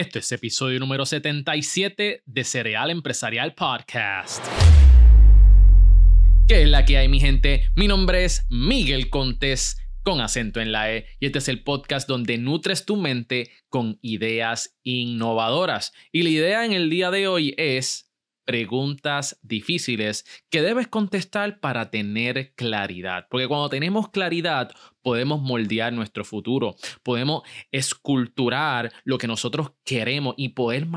Este es episodio número 77 de Cereal Empresarial Podcast. ¿Qué es la que hay, mi gente? Mi nombre es Miguel Contés, con acento en la E, y este es el podcast donde nutres tu mente con ideas innovadoras. Y la idea en el día de hoy es preguntas difíciles que debes contestar para tener claridad. Porque cuando tenemos claridad, podemos moldear nuestro futuro, podemos esculturar lo que nosotros queremos y poder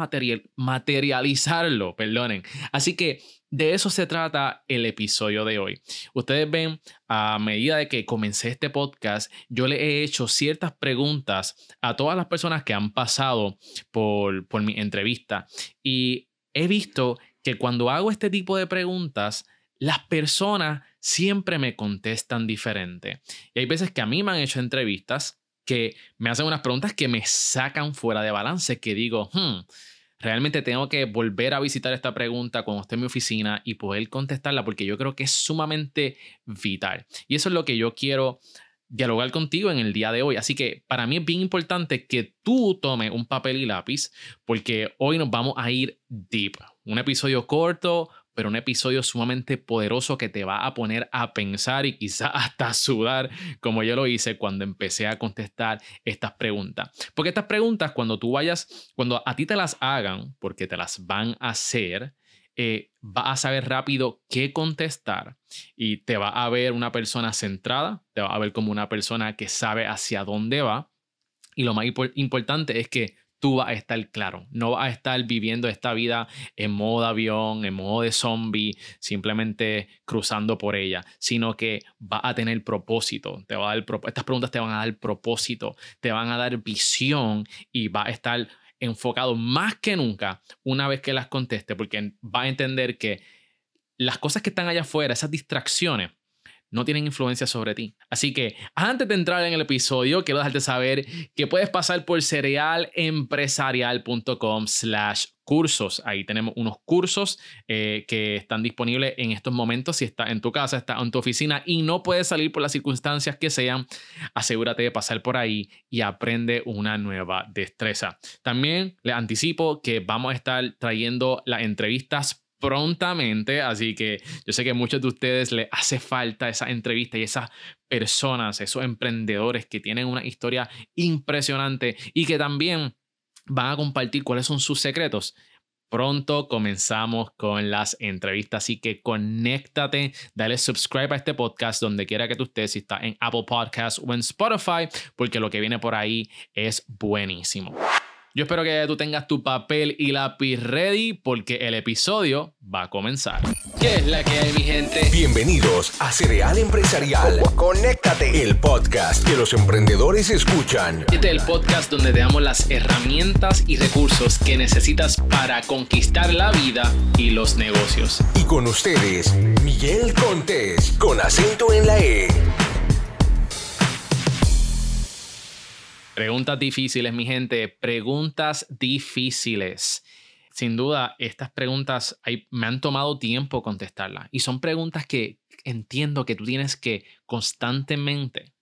materializarlo, perdonen. Así que de eso se trata el episodio de hoy. Ustedes ven, a medida de que comencé este podcast, yo le he hecho ciertas preguntas a todas las personas que han pasado por, por mi entrevista y he visto que cuando hago este tipo de preguntas, las personas siempre me contestan diferente. Y hay veces que a mí me han hecho entrevistas que me hacen unas preguntas que me sacan fuera de balance, que digo, hmm, realmente tengo que volver a visitar esta pregunta cuando esté en mi oficina y poder contestarla porque yo creo que es sumamente vital. Y eso es lo que yo quiero dialogar contigo en el día de hoy. Así que para mí es bien importante que tú tomes un papel y lápiz porque hoy nos vamos a ir deep. Un episodio corto, pero un episodio sumamente poderoso que te va a poner a pensar y quizás hasta sudar, como yo lo hice cuando empecé a contestar estas preguntas. Porque estas preguntas, cuando tú vayas, cuando a ti te las hagan, porque te las van a hacer, eh, va a saber rápido qué contestar y te va a ver una persona centrada, te va a ver como una persona que sabe hacia dónde va. Y lo más importante es que tú vas a estar claro, no vas a estar viviendo esta vida en modo avión, en modo de zombie, simplemente cruzando por ella, sino que va a tener propósito, te va a dar, estas preguntas te van a dar propósito, te van a dar visión y va a estar enfocado más que nunca una vez que las conteste, porque va a entender que las cosas que están allá afuera, esas distracciones, no tienen influencia sobre ti. Así que antes de entrar en el episodio, quiero dejarte saber que puedes pasar por cerealempresarial.com slash cursos. Ahí tenemos unos cursos eh, que están disponibles en estos momentos. Si está en tu casa, está en tu oficina y no puedes salir por las circunstancias que sean, asegúrate de pasar por ahí y aprende una nueva destreza. También les anticipo que vamos a estar trayendo las entrevistas prontamente, así que yo sé que a muchos de ustedes les hace falta esa entrevista y esas personas, esos emprendedores que tienen una historia impresionante y que también van a compartir cuáles son sus secretos. Pronto comenzamos con las entrevistas, así que conéctate, dale subscribe a este podcast donde quiera que tú estés, si está en Apple Podcasts o en Spotify, porque lo que viene por ahí es buenísimo. Yo espero que tú tengas tu papel y lápiz ready porque el episodio va a comenzar. ¿Qué es la que hay, mi gente? Bienvenidos a Cereal Empresarial. Conéctate. El podcast que los emprendedores escuchan. Este es el podcast donde te damos las herramientas y recursos que necesitas para conquistar la vida y los negocios. Y con ustedes, Miguel Contés, con acento en la E. Preguntas difíciles, mi gente, preguntas difíciles. Sin duda, estas preguntas me han tomado tiempo contestarlas y son preguntas que entiendo que tú tienes que constantemente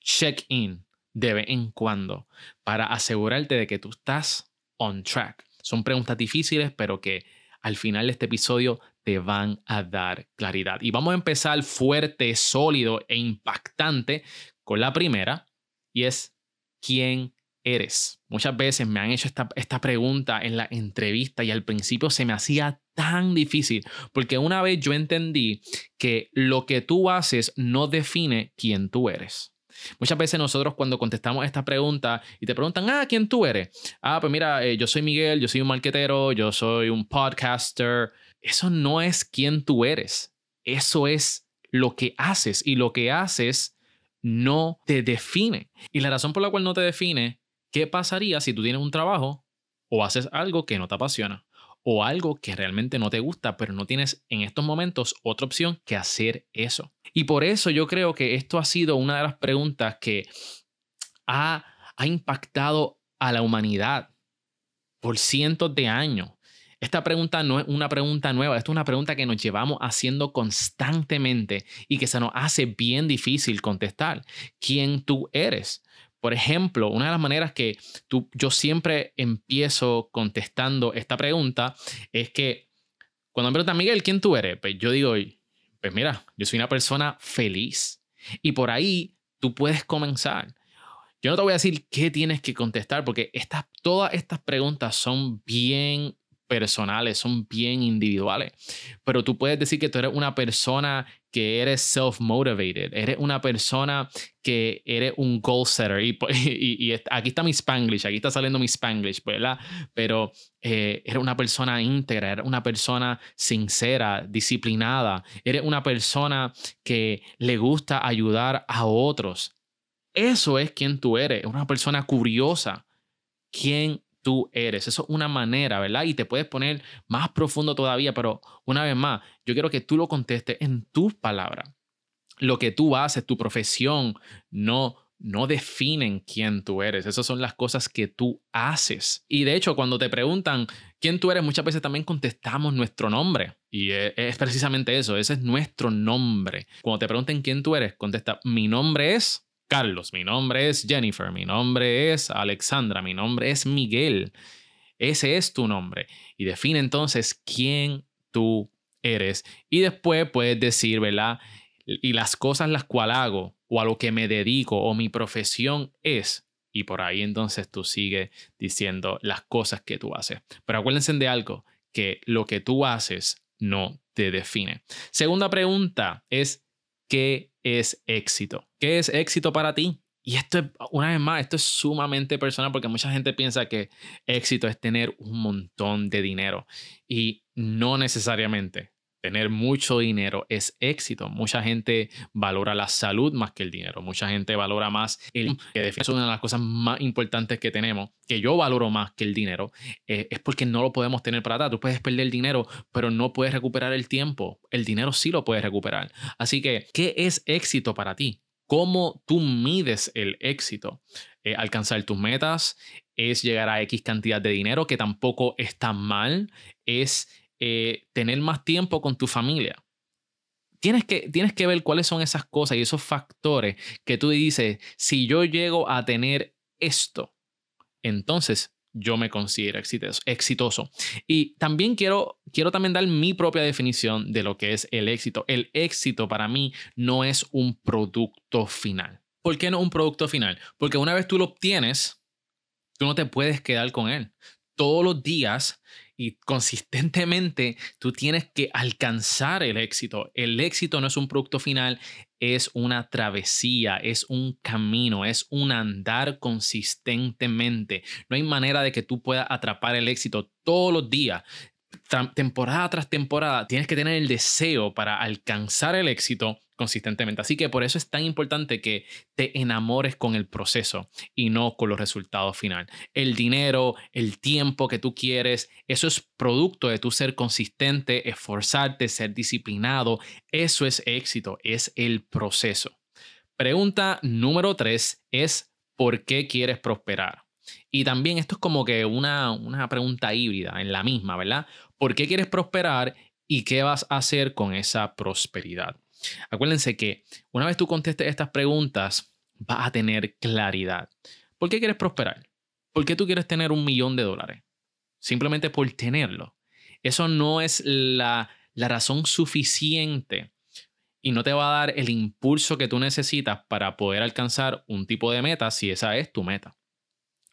check in de vez en cuando para asegurarte de que tú estás on track. Son preguntas difíciles, pero que al final de este episodio te van a dar claridad. Y vamos a empezar fuerte, sólido e impactante con la primera y es quién eres. Muchas veces me han hecho esta, esta, pregunta en la entrevista y al principio se me hacía tan difícil porque una vez yo entendí que lo que tú haces no define quién tú eres. Muchas veces nosotros cuando contestamos esta pregunta y te preguntan, ah, ¿quién tú eres? Ah, pues mira, eh, yo soy Miguel, yo soy un marquetero, yo soy un podcaster. Eso no es quién tú eres. Eso es lo que haces y lo que haces no te define. Y la razón por la cual no te define, ¿qué pasaría si tú tienes un trabajo o haces algo que no te apasiona? O algo que realmente no te gusta, pero no tienes en estos momentos otra opción que hacer eso. Y por eso yo creo que esto ha sido una de las preguntas que ha, ha impactado a la humanidad por cientos de años. Esta pregunta no es una pregunta nueva, es una pregunta que nos llevamos haciendo constantemente y que se nos hace bien difícil contestar. ¿Quién tú eres? Por ejemplo, una de las maneras que tú, yo siempre empiezo contestando esta pregunta es que cuando me preguntan, Miguel, ¿quién tú eres? Pues yo digo, pues mira, yo soy una persona feliz. Y por ahí tú puedes comenzar. Yo no te voy a decir qué tienes que contestar porque estas, todas estas preguntas son bien personales, son bien individuales. Pero tú puedes decir que tú eres una persona que eres self-motivated, eres una persona que eres un goal setter. Y, y, aquí está mi spanglish, aquí está saliendo mi spanglish, ¿verdad? Pero eh, eres una persona íntegra, eres una persona sincera, disciplinada, eres una persona que le gusta ayudar a otros. Eso es quien tú eres, una persona curiosa. ¿Quién tú eres. Eso es una manera, ¿verdad? Y te puedes poner más profundo todavía, pero una vez más, yo quiero que tú lo contestes en tus palabras. Lo que tú haces, tu profesión, no no definen quién tú eres. Esas son las cosas que tú haces. Y de hecho, cuando te preguntan quién tú eres, muchas veces también contestamos nuestro nombre. Y es, es, precisamente eso, ese es nuestro nombre. Cuando te pregunten quién tú eres, contesta, mi nombre es Carlos, mi nombre es Jennifer, mi nombre es Alexandra, mi nombre es Miguel. Ese es tu nombre. Y define entonces quién tú eres. Y después puedes decir, ¿verdad? Y las cosas las cuales hago o a lo que me dedico o mi profesión es. Y por ahí entonces tú sigues diciendo las cosas que tú haces. Pero acuérdense de algo, que lo que tú haces no te define. Segunda pregunta es, ¿qué es éxito? ¿Qué es éxito para ti? Y esto es, una vez más, esto es sumamente personal porque mucha gente piensa que éxito es tener un montón de dinero y no necesariamente. Tener mucho dinero es éxito. Mucha gente valora la salud más que el dinero. Mucha gente valora más el que es una de las cosas más importantes que tenemos, que yo valoro más que el dinero, eh, es porque no lo podemos tener para atrás. Tú puedes perder el dinero, pero no puedes recuperar el tiempo. El dinero sí lo puedes recuperar. Así que, ¿qué es éxito para ti? ¿Cómo tú mides el éxito? Eh, alcanzar tus metas, es llegar a X cantidad de dinero, que tampoco está mal, es eh, tener más tiempo con tu familia. Tienes que, tienes que ver cuáles son esas cosas y esos factores que tú dices, si yo llego a tener esto, entonces yo me considero exitoso. Y también quiero, quiero también dar mi propia definición de lo que es el éxito. El éxito para mí no es un producto final. ¿Por qué no un producto final? Porque una vez tú lo obtienes, tú no te puedes quedar con él. Todos los días y consistentemente tú tienes que alcanzar el éxito. El éxito no es un producto final, es una travesía, es un camino, es un andar consistentemente. No hay manera de que tú puedas atrapar el éxito todos los días temporada tras temporada tienes que tener el deseo para alcanzar el éxito consistentemente. Así que por eso es tan importante que te enamores con el proceso y no con los resultados finales. El dinero, el tiempo que tú quieres, eso es producto de tu ser consistente, esforzarte, ser disciplinado. Eso es éxito, es el proceso. Pregunta número tres es, ¿por qué quieres prosperar? Y también esto es como que una, una pregunta híbrida en la misma, ¿verdad? ¿Por qué quieres prosperar y qué vas a hacer con esa prosperidad? Acuérdense que una vez tú contestes estas preguntas, vas a tener claridad. ¿Por qué quieres prosperar? ¿Por qué tú quieres tener un millón de dólares? Simplemente por tenerlo. Eso no es la, la razón suficiente y no te va a dar el impulso que tú necesitas para poder alcanzar un tipo de meta si esa es tu meta.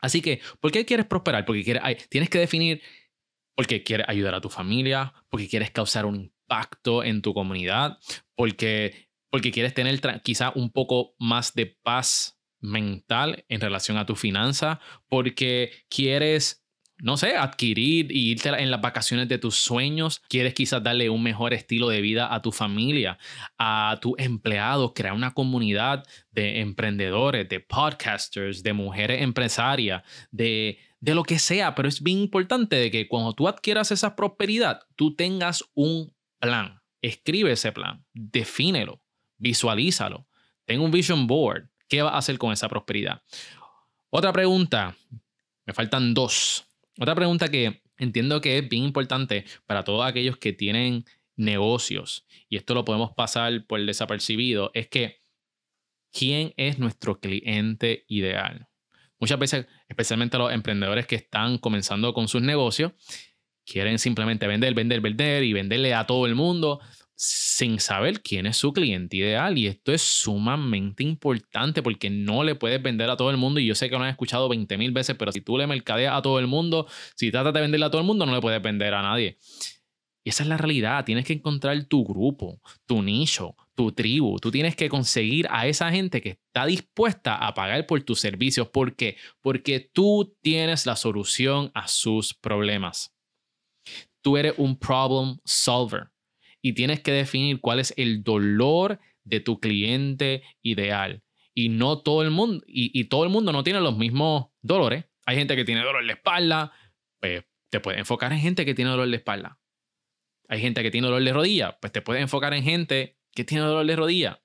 Así que, ¿por qué quieres prosperar? Porque quieres, tienes que definir porque quieres ayudar a tu familia, porque quieres causar un impacto en tu comunidad, porque, porque quieres tener quizá un poco más de paz mental en relación a tu finanza, porque quieres no sé, adquirir y irte en las vacaciones de tus sueños. Quieres quizás darle un mejor estilo de vida a tu familia, a tus empleados, crear una comunidad de emprendedores, de podcasters, de mujeres empresarias, de, de lo que sea. Pero es bien importante de que cuando tú adquieras esa prosperidad, tú tengas un plan. Escribe ese plan, defínelo, visualízalo. Ten un vision board. ¿Qué vas a hacer con esa prosperidad? Otra pregunta. Me faltan dos. Otra pregunta que entiendo que es bien importante para todos aquellos que tienen negocios, y esto lo podemos pasar por desapercibido, es que ¿Quién es nuestro cliente ideal? Muchas veces, especialmente los emprendedores que están comenzando con sus negocios, quieren simplemente vender, vender, vender y venderle a todo el mundo sin saber quién es su cliente ideal. Y esto es sumamente importante porque no le puedes vender a todo el mundo. Y yo sé que lo han escuchado 20 mil veces, pero si tú le mercadeas a todo el mundo, si tratas de venderle a todo el mundo, no le puedes vender a nadie. Y esa es la realidad. Tienes que encontrar tu grupo, tu nicho, tu tribu. Tú tienes que conseguir a esa gente que está dispuesta a pagar por tus servicios. ¿Por qué? Porque tú tienes la solución a sus problemas. Tú eres un problem solver y tienes que definir cuál es el dolor de tu cliente ideal. Y no todo el mundo, y, todo el mundo no tiene los mismos dolores. Hay gente que tiene dolor de espalda, pues te puedes enfocar en gente que tiene dolor de espalda. Hay gente que tiene dolor de rodilla, pues te puedes enfocar en gente que tiene dolor de rodilla.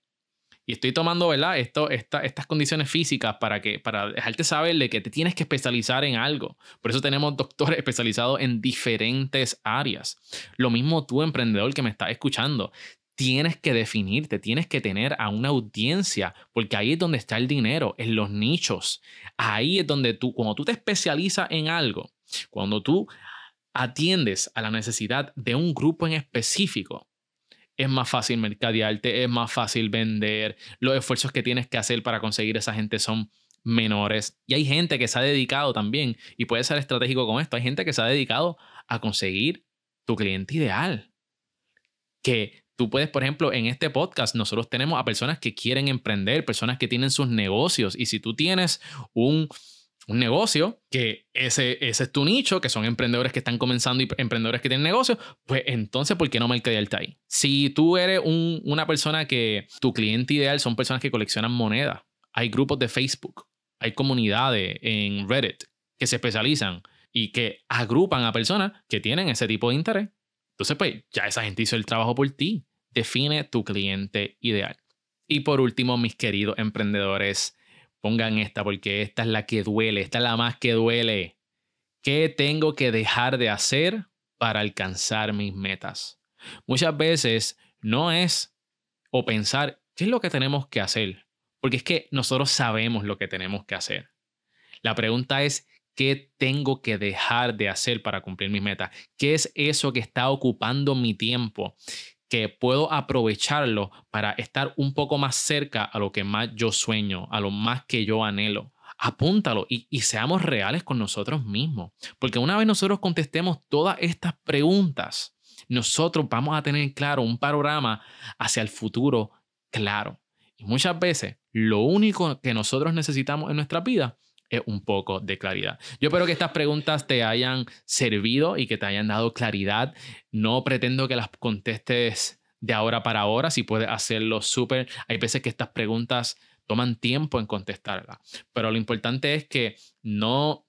Y estoy tomando, ¿verdad? Estas condiciones físicas para, que, para dejarte saber de que te tienes que especializar en algo. Por eso tenemos doctores especializados en diferentes áreas. Lo mismo tú, emprendedor que me estás escuchando. Tienes que definirte, tienes que tener a una audiencia, porque ahí es donde está el dinero, en los nichos. Ahí es donde tú, cuando tú te especializas en algo, cuando tú atiendes a la necesidad de un grupo en específico, es más fácil mercadearte, es más fácil vender, los esfuerzos que tienes que hacer para conseguir esa gente son menores. Y hay gente que se ha dedicado también, y puede ser estratégico con esto, hay gente que se ha dedicado a conseguir tu cliente ideal. Que tú puedes, por ejemplo, en este podcast, nosotros tenemos a personas que quieren emprender, personas que tienen sus negocios, y si tú tienes un un negocio, que ese, ese es tu nicho, que son emprendedores que están comenzando y emprendedores que tienen negocios, pues entonces, ¿por qué no mercadearte ahí? Si tú eres una persona que tu cliente ideal son personas que coleccionan moneda, hay grupos de Facebook, hay comunidades en Reddit que se especializan y que agrupan a personas que tienen ese tipo de interés. Entonces, pues ya esa gente hizo el trabajo por ti. Define tu cliente ideal. Y por último, mis queridos emprendedores, Pongan esta porque esta es la que duele, esta es la más que duele. ¿Qué tengo que dejar de hacer para alcanzar mis metas? Muchas veces no es o pensar qué es lo que tenemos que hacer, porque es que nosotros sabemos lo que tenemos que hacer. La pregunta es, ¿qué tengo que dejar de hacer para cumplir mis metas? ¿Qué es eso que está ocupando mi tiempo? Que puedo aprovecharlo para estar un poco más cerca a lo que más yo sueño, a lo más que yo anhelo. Apúntalo y, seamos reales con nosotros mismos, porque una vez nosotros contestemos todas estas preguntas, nosotros vamos a tener claro un panorama hacia el futuro claro. Y muchas veces lo único que nosotros necesitamos en nuestra vida es un poco de claridad. Yo espero que estas preguntas te hayan servido y que te hayan dado claridad. No pretendo que las contestes de ahora para ahora, si puedes hacerlo súper. Hay veces que estas preguntas toman tiempo en contestarlas, pero lo importante es que no,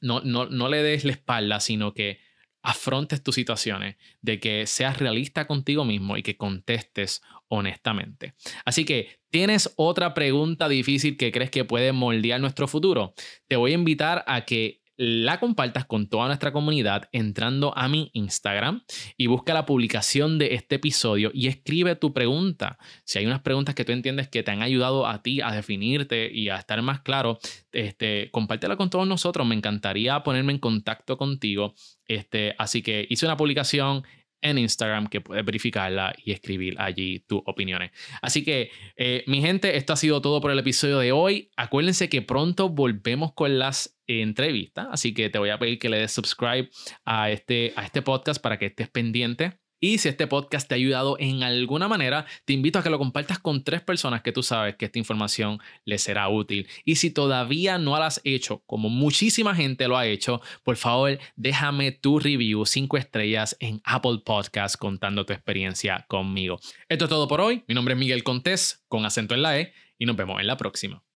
no, no, no le des la espalda, sino que afrontes tus situaciones, de que seas realista contigo mismo y que contestes honestamente. Así que, ¿tienes otra pregunta difícil que crees que puede moldear nuestro futuro? Te voy a invitar a que la compartas con toda nuestra comunidad entrando a mi Instagram y busca la publicación de este episodio y escribe tu pregunta. Si hay unas preguntas que tú entiendes que te han ayudado a ti a definirte y a estar más claro, este, compártela con todos nosotros. Me encantaría ponerme en contacto contigo. Este, así que hice una publicación en Instagram que puedes verificarla y escribir allí tus opiniones. Así que, eh, mi gente, esto ha sido todo por el episodio de hoy. Acuérdense que pronto volvemos con las entrevistas, así que te voy a pedir que le des subscribe a este, a este podcast para que estés pendiente y si este podcast te ha ayudado en alguna manera, te invito a que lo compartas con tres personas que tú sabes que esta información les será útil. Y si todavía no lo has hecho, como muchísima gente lo ha hecho, por favor, déjame tu review cinco estrellas en Apple Podcast contando tu experiencia conmigo. Esto es todo por hoy. Mi nombre es Miguel Contés, con acento en la E, y nos vemos en la próxima.